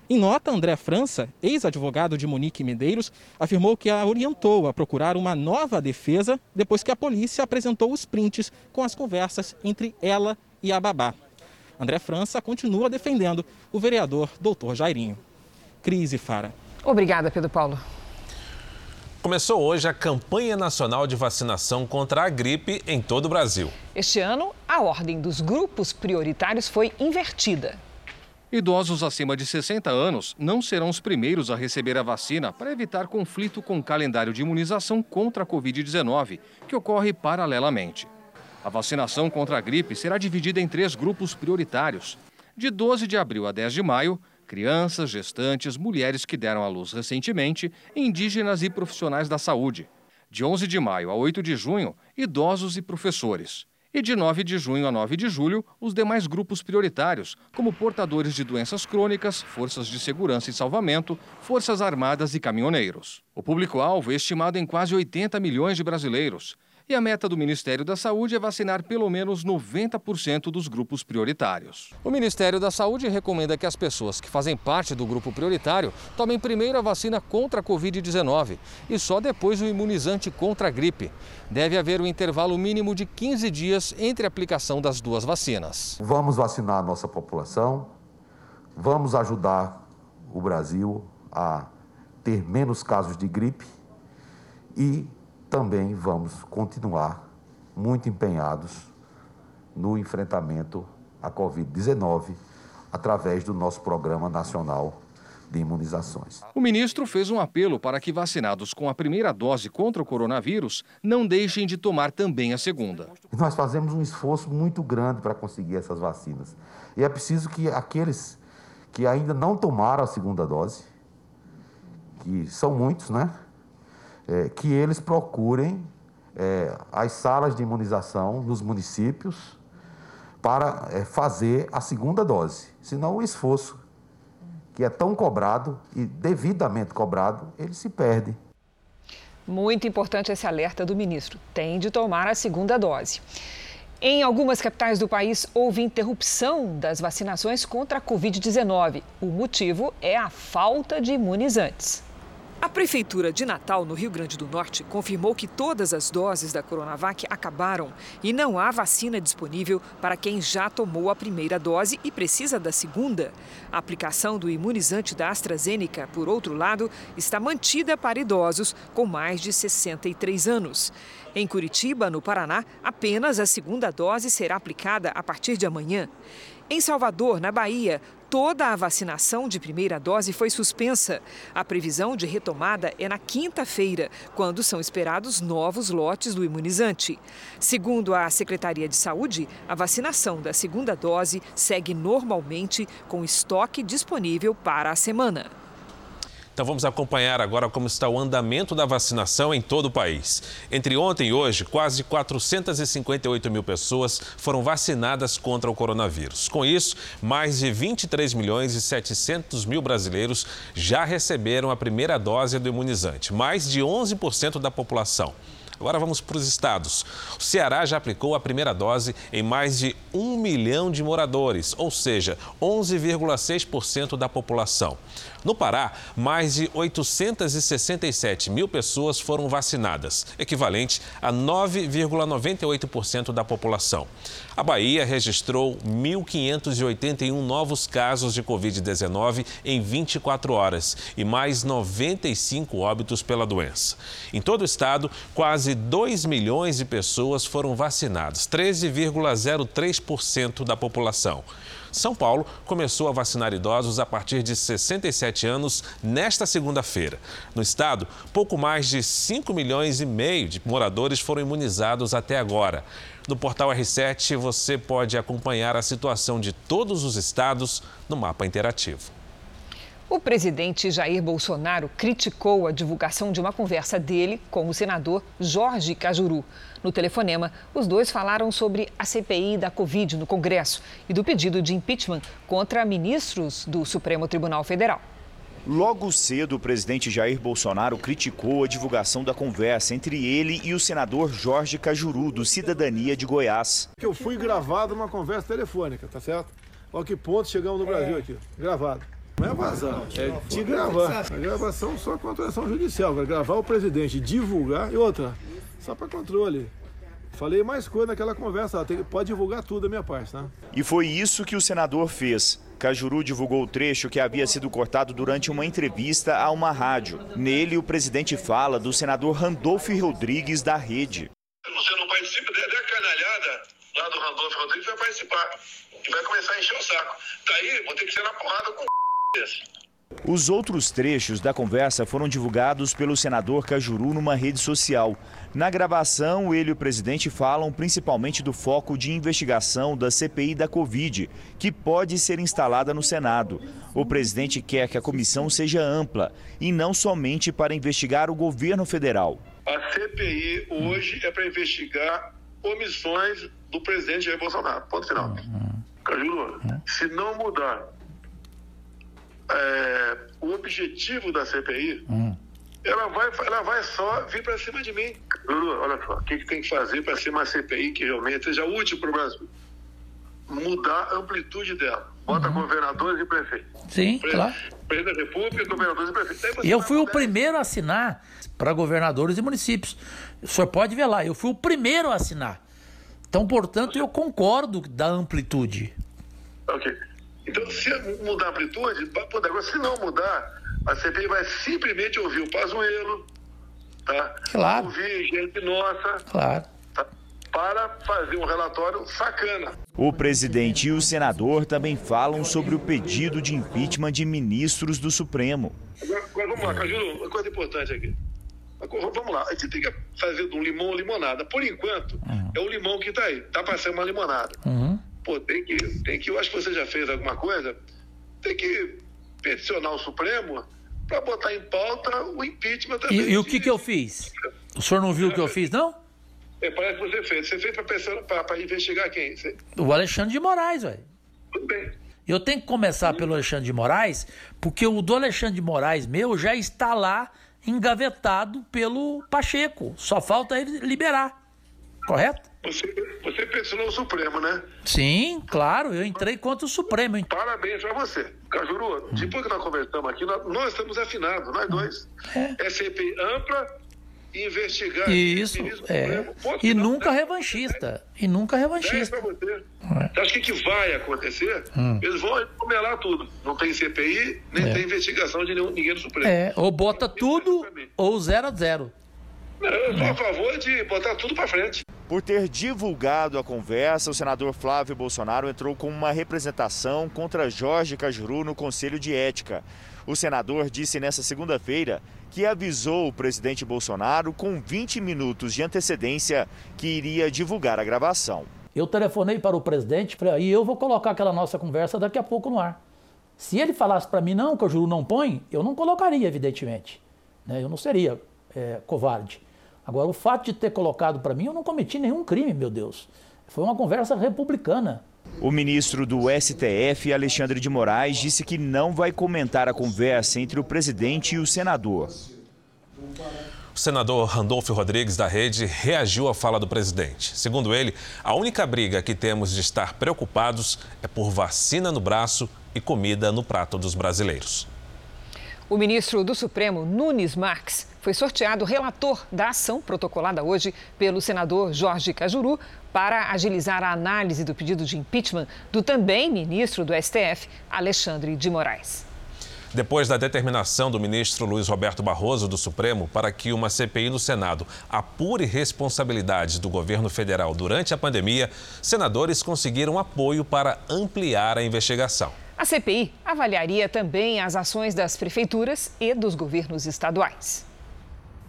Em nota, André França, ex-advogado de Monique Medeiros, afirmou que a orientou a procurar uma nova defesa depois que a polícia apresentou os prints com as conversas entre ela e a babá. André França continua defendendo o vereador doutor Jairinho. Crise Fara. Obrigada, Pedro Paulo. Começou hoje a campanha nacional de vacinação contra a gripe em todo o Brasil. Este ano, a ordem dos grupos prioritários foi invertida. Idosos acima de 60 anos não serão os primeiros a receber a vacina para evitar conflito com o calendário de imunização contra a Covid-19, que ocorre paralelamente. A vacinação contra a gripe será dividida em três grupos prioritários. De 12 de abril a 10 de maio, crianças, gestantes, mulheres que deram à luz recentemente, indígenas e profissionais da saúde. De 11 de maio a 8 de junho, idosos e professores. E de 9 de junho a 9 de julho, os demais grupos prioritários, como portadores de doenças crônicas, forças de segurança e salvamento, forças armadas e caminhoneiros. O público-alvo é estimado em quase 80 milhões de brasileiros. E a meta do Ministério da Saúde é vacinar pelo menos 90% dos grupos prioritários. O Ministério da Saúde recomenda que as pessoas que fazem parte do grupo prioritário tomem primeiro a vacina contra a Covid-19 e só depois o imunizante contra a gripe. Deve haver um intervalo mínimo de 15 dias entre a aplicação das duas vacinas. Vamos vacinar a nossa população, vamos ajudar o Brasil a ter menos casos de gripe e também vamos continuar muito empenhados no enfrentamento a Covid-19 através do nosso Programa Nacional de Imunizações. O ministro fez um apelo para que vacinados com a primeira dose contra o coronavírus não deixem de tomar também a segunda. Nós fazemos um esforço muito grande para conseguir essas vacinas. E é preciso que aqueles que ainda não tomaram a segunda dose, que são muitos, né? É, que eles procurem é, as salas de imunização nos municípios para é, fazer a segunda dose. Senão o esforço que é tão cobrado e devidamente cobrado, ele se perde. Muito importante esse alerta do ministro. Tem de tomar a segunda dose. Em algumas capitais do país, houve interrupção das vacinações contra a Covid-19. O motivo é a falta de imunizantes. A Prefeitura de Natal, no Rio Grande do Norte, confirmou que todas as doses da Coronavac acabaram e não há vacina disponível para quem já tomou a primeira dose e precisa da segunda. A aplicação do imunizante da AstraZeneca, por outro lado, está mantida para idosos com mais de 63 anos. Em Curitiba, no Paraná, apenas a segunda dose será aplicada a partir de amanhã. Em Salvador, na Bahia, toda a vacinação de primeira dose foi suspensa. A previsão de retomada é na quinta-feira, quando são esperados novos lotes do imunizante. Segundo a Secretaria de Saúde, a vacinação da segunda dose segue normalmente com estoque disponível para a semana. Então vamos acompanhar agora como está o andamento da vacinação em todo o país. Entre ontem e hoje, quase 458 mil pessoas foram vacinadas contra o coronavírus. Com isso, mais de 23 milhões e 700 mil brasileiros já receberam a primeira dose do imunizante, mais de 11% da população. Agora vamos para os estados. O Ceará já aplicou a primeira dose em mais de um milhão de moradores, ou seja, 11,6% da população. No Pará, mais de 867 mil pessoas foram vacinadas, equivalente a 9,98% da população. A Bahia registrou 1.581 novos casos de Covid-19 em 24 horas e mais 95 óbitos pela doença. Em todo o estado, quase 2 milhões de pessoas foram vacinadas, 13,03% da população. São Paulo começou a vacinar idosos a partir de 67 anos nesta segunda-feira. No estado, pouco mais de 5 milhões e meio de moradores foram imunizados até agora. No portal R7 você pode acompanhar a situação de todos os estados no mapa interativo. O presidente Jair Bolsonaro criticou a divulgação de uma conversa dele com o senador Jorge Cajuru. No telefonema, os dois falaram sobre a CPI da Covid no Congresso e do pedido de impeachment contra ministros do Supremo Tribunal Federal. Logo cedo, o presidente Jair Bolsonaro criticou a divulgação da conversa entre ele e o senador Jorge Cajuru, do Cidadania de Goiás. Eu fui gravado numa conversa telefônica, tá certo? Olha que ponto chegamos no Brasil aqui, gravado. Não é vazar, é te gravar. A gravação só com autorização judicial. Vai gravar o presidente, divulgar e outra, só para controle. Falei mais coisa naquela conversa, tem, pode divulgar tudo da minha parte, tá? E foi isso que o senador fez. Cajuru divulgou o trecho que havia sido cortado durante uma entrevista a uma rádio. Nele, o presidente fala do senador Randolfo Rodrigues da Rede. Você não participa, é a canalhada lá do Randolfo Rodrigues vai participar. E vai começar a encher o saco. Daí, vou ter que ser na porrada com os outros trechos da conversa foram divulgados pelo senador Cajuru numa rede social. Na gravação, ele e o presidente falam principalmente do foco de investigação da CPI da Covid, que pode ser instalada no Senado. O presidente quer que a comissão seja ampla e não somente para investigar o governo federal. A CPI hoje é para investigar omissões do presidente Jair Bolsonaro. Ponto final. Cajuru, se não mudar é, o objetivo da CPI, hum. ela, vai, ela vai só vir para cima de mim. Lulu, olha só, o que, que tem que fazer para ser uma CPI que realmente seja útil para o Brasil? Mudar a amplitude dela. Bota uhum. governadores e prefeitos. Sim, Pre claro. Presidente da República, governadores e prefeitos. Eu fui o primeiro a assinar para governadores e municípios. O senhor pode ver lá, eu fui o primeiro a assinar. Então, portanto, eu concordo da amplitude. Ok. Então, se mudar a amplitude, vai poder. Agora, se não mudar, a CPI vai simplesmente ouvir o Pazuello, tá? Claro. Ouvir gente nossa. Claro. Tá? para fazer um relatório sacana. O presidente e o senador também falam sobre o pedido de impeachment de ministros do Supremo. Agora, agora vamos lá, Cajuru, uma coisa importante aqui. Vamos lá, a gente tem que fazer do limão limonada. Por enquanto, uhum. é o limão que está aí. Está para ser uma limonada. Uhum. Pô, tem que, tem que, eu acho que você já fez alguma coisa, tem que peticionar o Supremo para botar em pauta o impeachment também. E, e o que, que eu fiz? O senhor não viu o que eu fiz, não? É, parece que você fez. Você fez para investigar quem? Você... O Alexandre de Moraes, velho. Tudo bem. Eu tenho que começar pelo Alexandre de Moraes, porque o do Alexandre de Moraes meu já está lá engavetado pelo Pacheco. Só falta ele liberar. Correto? Você, você pensou no Supremo, né? Sim, claro. Eu entrei contra o Supremo. Hein? Parabéns pra você. Cajuru, hum. depois que nós conversamos aqui, nós, nós estamos afinados, nós dois. É, é CPI ampla investigar. Isso, é. e nunca né? revanchista. E nunca revanchista. Você. É. Você acha que, que vai acontecer? Hum. Eles vão comelar tudo. Não tem CPI, nem é. tem investigação de nenhum, ninguém do Supremo. É, ou bota tudo, ou zero a zero. Eu sou a favor de botar tudo para frente. Por ter divulgado a conversa, o senador Flávio Bolsonaro entrou com uma representação contra Jorge Cajuru no Conselho de Ética. O senador disse nesta segunda-feira que avisou o presidente Bolsonaro com 20 minutos de antecedência que iria divulgar a gravação. Eu telefonei para o presidente e eu vou colocar aquela nossa conversa daqui a pouco no ar. Se ele falasse para mim, não, que o juro não põe, eu não colocaria, evidentemente. Né? Eu não seria é, covarde. Agora, o fato de ter colocado para mim, eu não cometi nenhum crime, meu Deus. Foi uma conversa republicana. O ministro do STF, Alexandre de Moraes, disse que não vai comentar a conversa entre o presidente e o senador. O senador Randolfo Rodrigues, da Rede, reagiu à fala do presidente. Segundo ele, a única briga que temos de estar preocupados é por vacina no braço e comida no prato dos brasileiros. O ministro do Supremo, Nunes Marques, foi sorteado relator da ação protocolada hoje pelo senador Jorge Cajuru para agilizar a análise do pedido de impeachment do também ministro do STF, Alexandre de Moraes. Depois da determinação do ministro Luiz Roberto Barroso do Supremo para que uma CPI no Senado apure responsabilidades do governo federal durante a pandemia, senadores conseguiram apoio para ampliar a investigação. A CPI avaliaria também as ações das prefeituras e dos governos estaduais.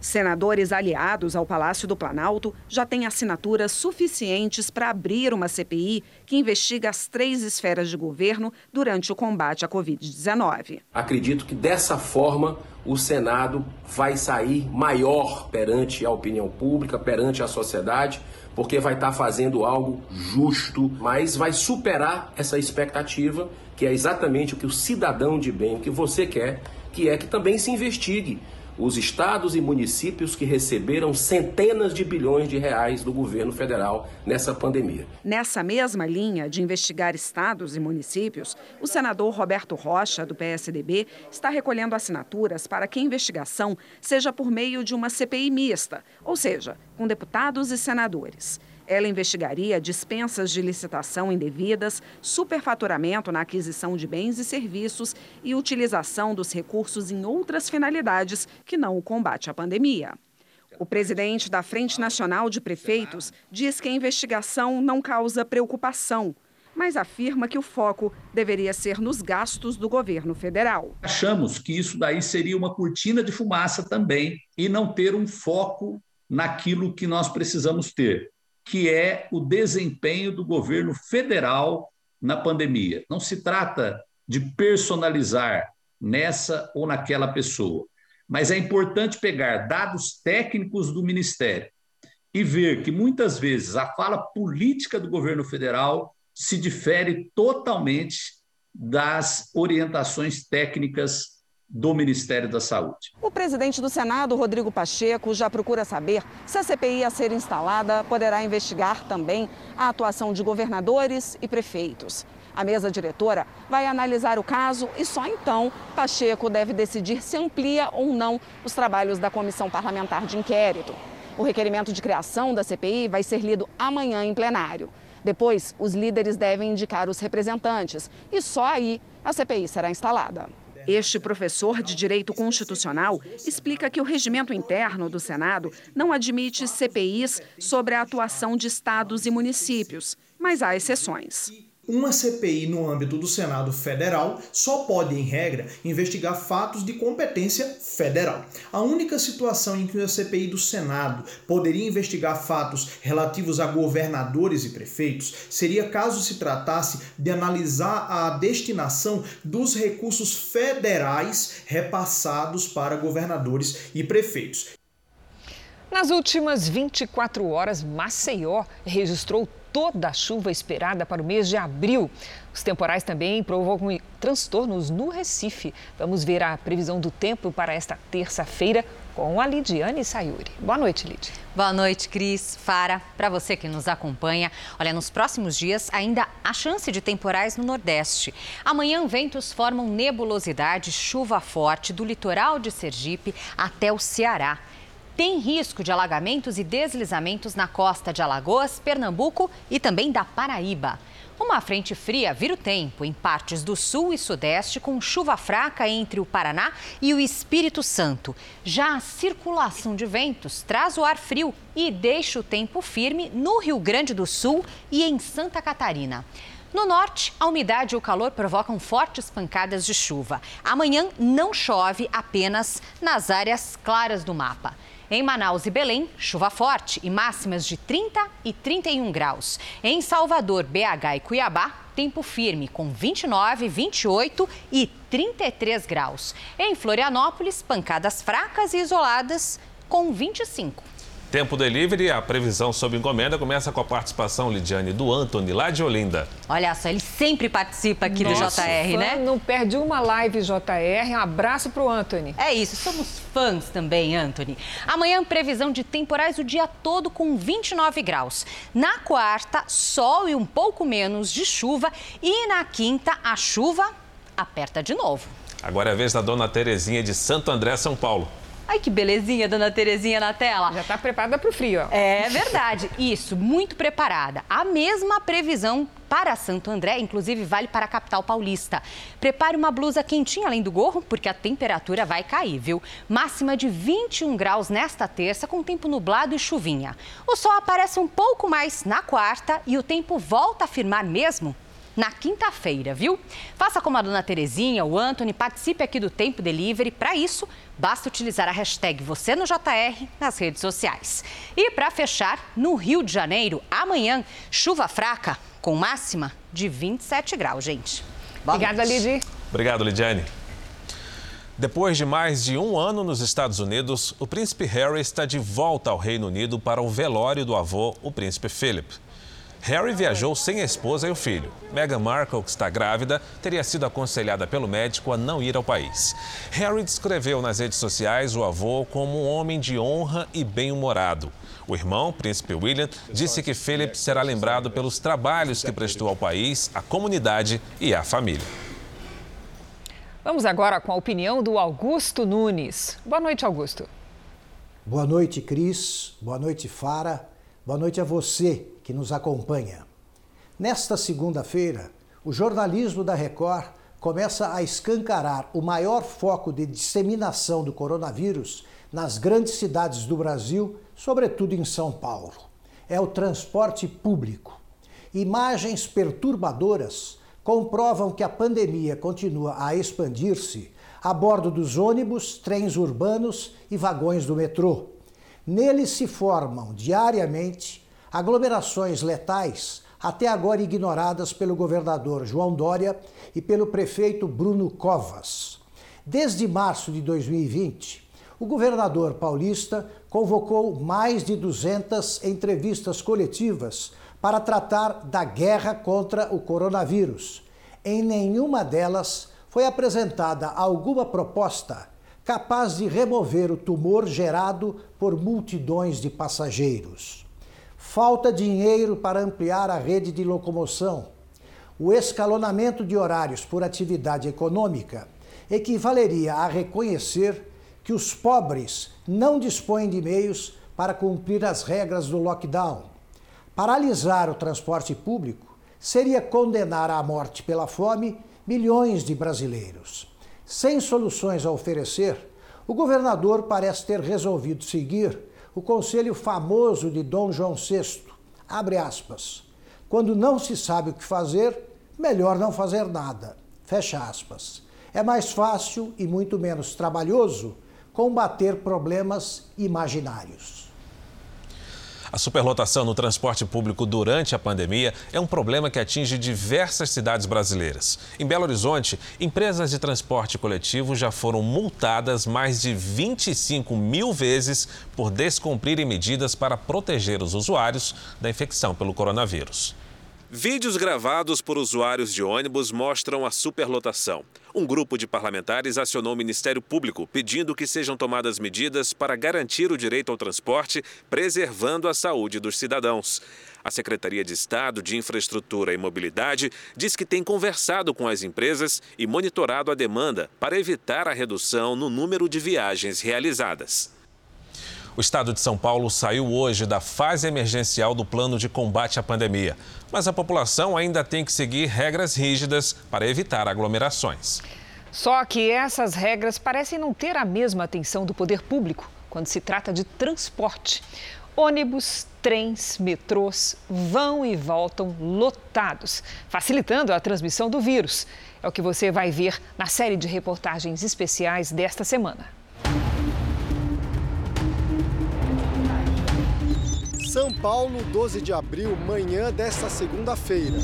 Senadores aliados ao Palácio do Planalto já têm assinaturas suficientes para abrir uma CPI que investiga as três esferas de governo durante o combate à Covid-19. Acredito que dessa forma o Senado vai sair maior perante a opinião pública, perante a sociedade, porque vai estar fazendo algo justo, mas vai superar essa expectativa, que é exatamente o que o cidadão de bem, o que você quer, que é que também se investigue os estados e municípios que receberam centenas de bilhões de reais do governo federal nessa pandemia. Nessa mesma linha de investigar estados e municípios, o senador Roberto Rocha, do PSDB, está recolhendo assinaturas para que a investigação seja por meio de uma CPI mista, ou seja, com deputados e senadores. Ela investigaria dispensas de licitação indevidas, superfaturamento na aquisição de bens e serviços e utilização dos recursos em outras finalidades que não o combate à pandemia. O presidente da Frente Nacional de Prefeitos diz que a investigação não causa preocupação, mas afirma que o foco deveria ser nos gastos do governo federal. Achamos que isso daí seria uma cortina de fumaça também e não ter um foco naquilo que nós precisamos ter, que é o desempenho do governo federal na pandemia. Não se trata de personalizar nessa ou naquela pessoa, mas é importante pegar dados técnicos do Ministério e ver que muitas vezes a fala política do governo federal se difere totalmente das orientações técnicas do Ministério da Saúde. O presidente do Senado, Rodrigo Pacheco, já procura saber se a CPI a ser instalada poderá investigar também a atuação de governadores e prefeitos. A mesa diretora vai analisar o caso e só então Pacheco deve decidir se amplia ou não os trabalhos da comissão parlamentar de inquérito. O requerimento de criação da CPI vai ser lido amanhã em plenário. Depois, os líderes devem indicar os representantes e só aí a CPI será instalada. Este professor de direito constitucional explica que o regimento interno do Senado não admite CPIs sobre a atuação de estados e municípios, mas há exceções. Uma CPI no âmbito do Senado Federal só pode, em regra, investigar fatos de competência federal. A única situação em que a CPI do Senado poderia investigar fatos relativos a governadores e prefeitos seria caso se tratasse de analisar a destinação dos recursos federais repassados para governadores e prefeitos. Nas últimas 24 horas, Maceió registrou toda a chuva esperada para o mês de abril. Os temporais também provocam transtornos no Recife. Vamos ver a previsão do tempo para esta terça-feira com a Lidiane Sayuri. Boa noite, Lid. Boa noite, Cris, Fara. Para você que nos acompanha, olha, nos próximos dias ainda há chance de temporais no Nordeste. Amanhã, ventos formam nebulosidade, chuva forte do litoral de Sergipe até o Ceará tem risco de alagamentos e deslizamentos na costa de Alagoas, Pernambuco e também da Paraíba. Uma frente fria vira o tempo em partes do sul e sudeste, com chuva fraca entre o Paraná e o Espírito Santo. Já a circulação de ventos traz o ar frio e deixa o tempo firme no Rio Grande do Sul e em Santa Catarina. No norte, a umidade e o calor provocam fortes pancadas de chuva. Amanhã não chove apenas nas áreas claras do mapa. Em Manaus e Belém, chuva forte e máximas de 30 e 31 graus. Em Salvador, BH e Cuiabá, tempo firme com 29, 28 e 33 graus. Em Florianópolis, pancadas fracas e isoladas com 25. Tempo Delivery, a previsão sob encomenda começa com a participação, Lidiane, do Anthony, lá de Olinda. Olha só, ele sempre participa aqui Nossa, do JR, né? Não perde uma live JR. Um abraço pro Anthony. É isso, somos fãs também, Anthony. Amanhã, previsão de temporais o dia todo com 29 graus. Na quarta, sol e um pouco menos de chuva. E na quinta, a chuva aperta de novo. Agora é a vez da dona Terezinha de Santo André, São Paulo. Ai, que belezinha, dona Terezinha na tela. Já está preparada para o frio, ó. É verdade. Isso, muito preparada. A mesma previsão para Santo André, inclusive vale para a capital paulista. Prepare uma blusa quentinha além do gorro, porque a temperatura vai cair, viu? Máxima de 21 graus nesta terça, com tempo nublado e chuvinha. O sol aparece um pouco mais na quarta e o tempo volta a firmar mesmo na quinta-feira, viu? Faça como a dona Terezinha, o Anthony, participe aqui do Tempo Delivery. Para isso, basta utilizar a hashtag você no JR nas redes sociais. E para fechar, no Rio de Janeiro, amanhã, chuva fraca com máxima de 27 graus, gente. Boa Obrigada, Lidy. Obrigado, Lidiane. Depois de mais de um ano nos Estados Unidos, o príncipe Harry está de volta ao Reino Unido para o velório do avô, o príncipe Philip. Harry viajou sem a esposa e o filho. Meghan Markle, que está grávida, teria sido aconselhada pelo médico a não ir ao país. Harry descreveu nas redes sociais o avô como um homem de honra e bem-humorado. O irmão, príncipe William, disse que Philip será lembrado pelos trabalhos que prestou ao país, à comunidade e à família. Vamos agora com a opinião do Augusto Nunes. Boa noite, Augusto. Boa noite, Cris. Boa noite, Fara. Boa noite a você que nos acompanha. Nesta segunda-feira, o jornalismo da Record começa a escancarar o maior foco de disseminação do coronavírus nas grandes cidades do Brasil, sobretudo em São Paulo. É o transporte público. Imagens perturbadoras comprovam que a pandemia continua a expandir-se a bordo dos ônibus, trens urbanos e vagões do metrô. Neles se formam diariamente aglomerações letais até agora ignoradas pelo governador João Dória e pelo prefeito Bruno Covas. Desde março de 2020, o governador paulista convocou mais de 200 entrevistas coletivas para tratar da guerra contra o coronavírus. Em nenhuma delas foi apresentada alguma proposta capaz de remover o tumor gerado por multidões de passageiros falta dinheiro para ampliar a rede de locomoção, o escalonamento de horários por atividade econômica equivaleria a reconhecer que os pobres não dispõem de meios para cumprir as regras do lockdown. Paralisar o transporte público seria condenar à morte pela fome milhões de brasileiros. Sem soluções a oferecer, o governador parece ter resolvido seguir o conselho famoso de Dom João VI. Abre aspas. Quando não se sabe o que fazer, melhor não fazer nada. Fecha aspas. É mais fácil e muito menos trabalhoso combater problemas imaginários. A superlotação no transporte público durante a pandemia é um problema que atinge diversas cidades brasileiras. Em Belo Horizonte, empresas de transporte coletivo já foram multadas mais de 25 mil vezes por descumprirem medidas para proteger os usuários da infecção pelo coronavírus. Vídeos gravados por usuários de ônibus mostram a superlotação. Um grupo de parlamentares acionou o Ministério Público pedindo que sejam tomadas medidas para garantir o direito ao transporte, preservando a saúde dos cidadãos. A Secretaria de Estado de Infraestrutura e Mobilidade diz que tem conversado com as empresas e monitorado a demanda para evitar a redução no número de viagens realizadas. O estado de São Paulo saiu hoje da fase emergencial do plano de combate à pandemia, mas a população ainda tem que seguir regras rígidas para evitar aglomerações. Só que essas regras parecem não ter a mesma atenção do poder público quando se trata de transporte. Ônibus, trens, metrôs vão e voltam lotados, facilitando a transmissão do vírus. É o que você vai ver na série de reportagens especiais desta semana. São Paulo, 12 de abril, manhã desta segunda-feira.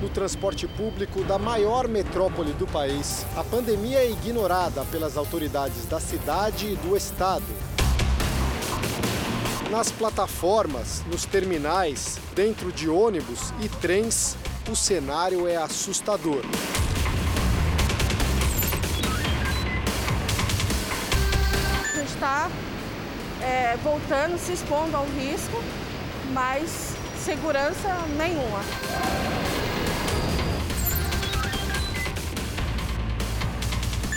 No transporte público da maior metrópole do país, a pandemia é ignorada pelas autoridades da cidade e do estado. Nas plataformas, nos terminais, dentro de ônibus e trens, o cenário é assustador. A gente está é, voltando, se expondo ao risco, mas segurança nenhuma.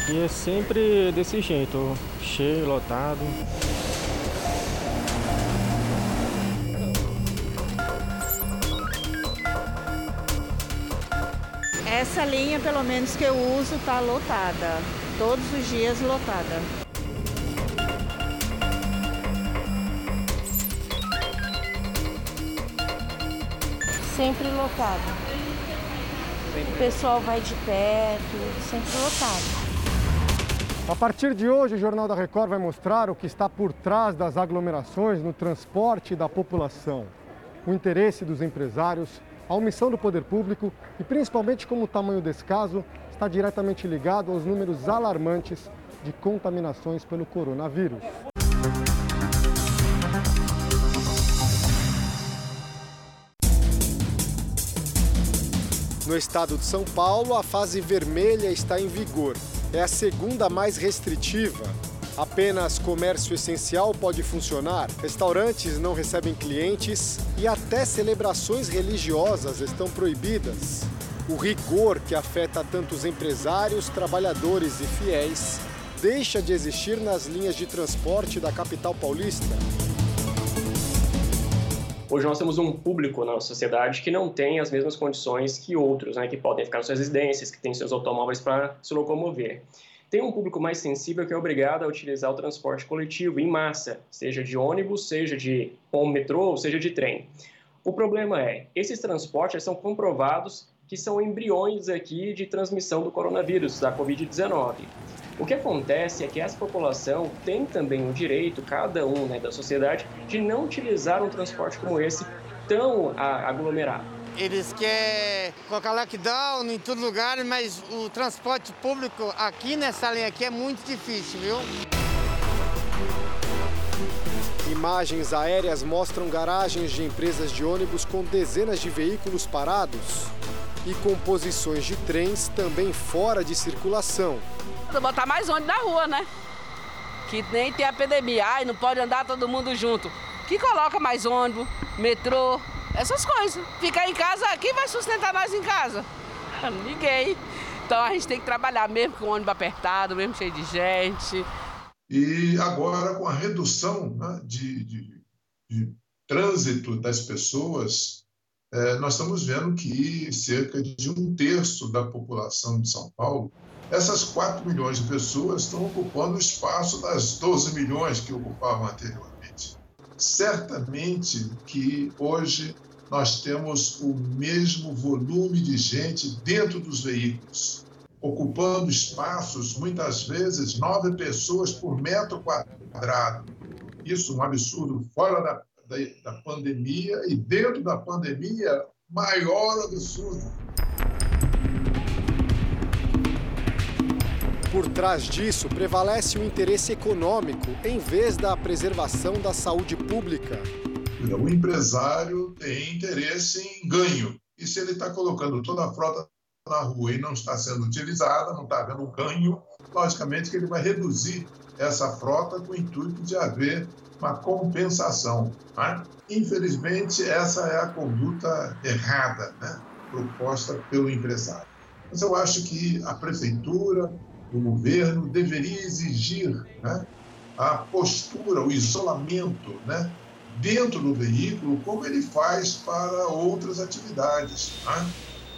E é sempre desse jeito, cheio, lotado. Essa linha, pelo menos que eu uso, está lotada. Todos os dias lotada. Sempre lotado. O pessoal vai de perto, sempre lotado. A partir de hoje, o Jornal da Record vai mostrar o que está por trás das aglomerações no transporte da população. O interesse dos empresários, a omissão do poder público e principalmente como o tamanho desse caso está diretamente ligado aos números alarmantes de contaminações pelo coronavírus. No estado de São Paulo, a fase vermelha está em vigor. É a segunda mais restritiva. Apenas comércio essencial pode funcionar, restaurantes não recebem clientes e até celebrações religiosas estão proibidas. O rigor que afeta tantos empresários, trabalhadores e fiéis deixa de existir nas linhas de transporte da capital paulista. Hoje nós temos um público na sociedade que não tem as mesmas condições que outros, né, que podem ficar nas suas residências, que têm seus automóveis para se locomover. Tem um público mais sensível que é obrigado a utilizar o transporte coletivo em massa, seja de ônibus, seja de metrô, seja de trem. O problema é, esses transportes são comprovados que são embriões aqui de transmissão do coronavírus, da Covid-19. O que acontece é que essa população tem também o direito, cada um né, da sociedade, de não utilizar um transporte como esse tão aglomerado. Eles querem colocar lockdown em todo lugar, mas o transporte público aqui nessa linha aqui é muito difícil, viu? Imagens aéreas mostram garagens de empresas de ônibus com dezenas de veículos parados e composições de trens também fora de circulação. Botar mais ônibus na rua, né? Que nem tem a pandemia, ai, não pode andar todo mundo junto. Que coloca mais ônibus, metrô, essas coisas. Ficar em casa, quem vai sustentar nós em casa? *laughs* Ninguém. Então a gente tem que trabalhar mesmo com o ônibus apertado, mesmo cheio de gente. E agora, com a redução né, de, de, de trânsito das pessoas, nós estamos vendo que cerca de um terço da população de São Paulo, essas 4 milhões de pessoas estão ocupando o espaço das 12 milhões que ocupavam anteriormente. Certamente que hoje nós temos o mesmo volume de gente dentro dos veículos, ocupando espaços, muitas vezes, nove pessoas por metro quadrado. Isso é um absurdo fora da, da, da pandemia e dentro da pandemia, maior absurdo. Por trás disso, prevalece o interesse econômico em vez da preservação da saúde pública. O empresário tem interesse em ganho. E se ele está colocando toda a frota na rua e não está sendo utilizada, não está havendo ganho, logicamente que ele vai reduzir essa frota com o intuito de haver uma compensação. Né? Infelizmente, essa é a conduta errada né? proposta pelo empresário. Mas eu acho que a prefeitura, o governo deveria exigir né? a postura, o isolamento, né? dentro do veículo, como ele faz para outras atividades. Né?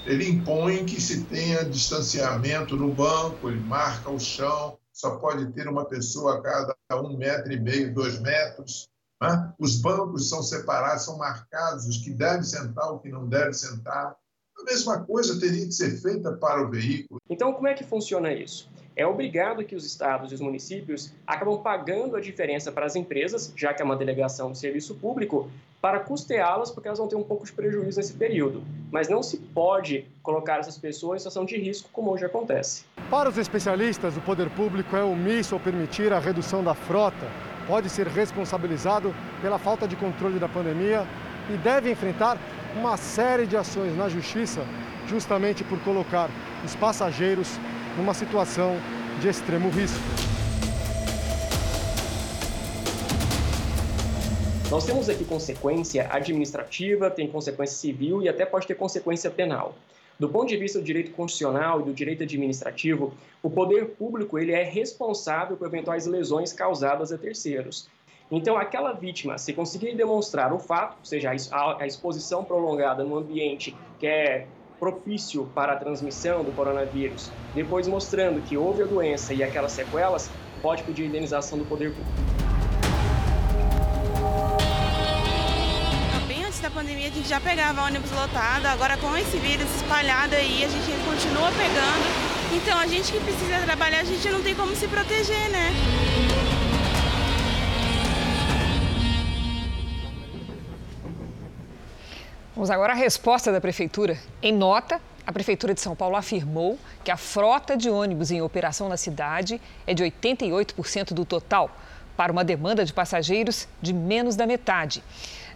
Ele impõe que se tenha distanciamento no banco, ele marca o chão, só pode ter uma pessoa a cada um metro e meio, dois metros. Né? Os bancos são separados, são marcados, os que devem sentar, o que não deve sentar. A mesma coisa teria que ser feita para o veículo. Então, como é que funciona isso? é obrigado que os estados e os municípios acabam pagando a diferença para as empresas, já que é uma delegação de serviço público, para custeá-las, porque elas vão ter um pouco de prejuízo nesse período. Mas não se pode colocar essas pessoas em situação de risco, como hoje acontece. Para os especialistas, o poder público é omisso ao permitir a redução da frota, pode ser responsabilizado pela falta de controle da pandemia e deve enfrentar uma série de ações na justiça, justamente por colocar os passageiros numa situação de extremo risco. Nós temos aqui consequência administrativa, tem consequência civil e até pode ter consequência penal. Do ponto de vista do direito constitucional e do direito administrativo, o poder público ele é responsável por eventuais lesões causadas a terceiros. Então, aquela vítima, se conseguir demonstrar o fato, ou seja, a exposição prolongada no ambiente que é propício para a transmissão do coronavírus, depois mostrando que houve a doença e aquelas sequelas, pode pedir indenização do poder público. Pandemia a gente já pegava ônibus lotado, agora com esse vírus espalhado aí a gente continua pegando. Então a gente que precisa trabalhar, a gente não tem como se proteger, né? Vamos agora à resposta da Prefeitura. Em nota, a Prefeitura de São Paulo afirmou que a frota de ônibus em operação na cidade é de 88% do total, para uma demanda de passageiros de menos da metade.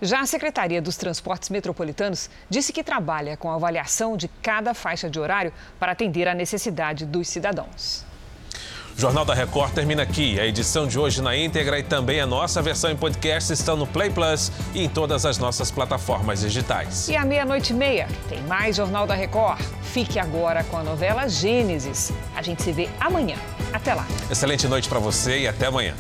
Já a Secretaria dos Transportes Metropolitanos disse que trabalha com a avaliação de cada faixa de horário para atender à necessidade dos cidadãos. O Jornal da Record termina aqui. A edição de hoje na íntegra e também a nossa versão em podcast estão no Play Plus e em todas as nossas plataformas digitais. E à meia-noite e meia tem mais Jornal da Record. Fique agora com a novela Gênesis. A gente se vê amanhã. Até lá. Excelente noite para você e até amanhã.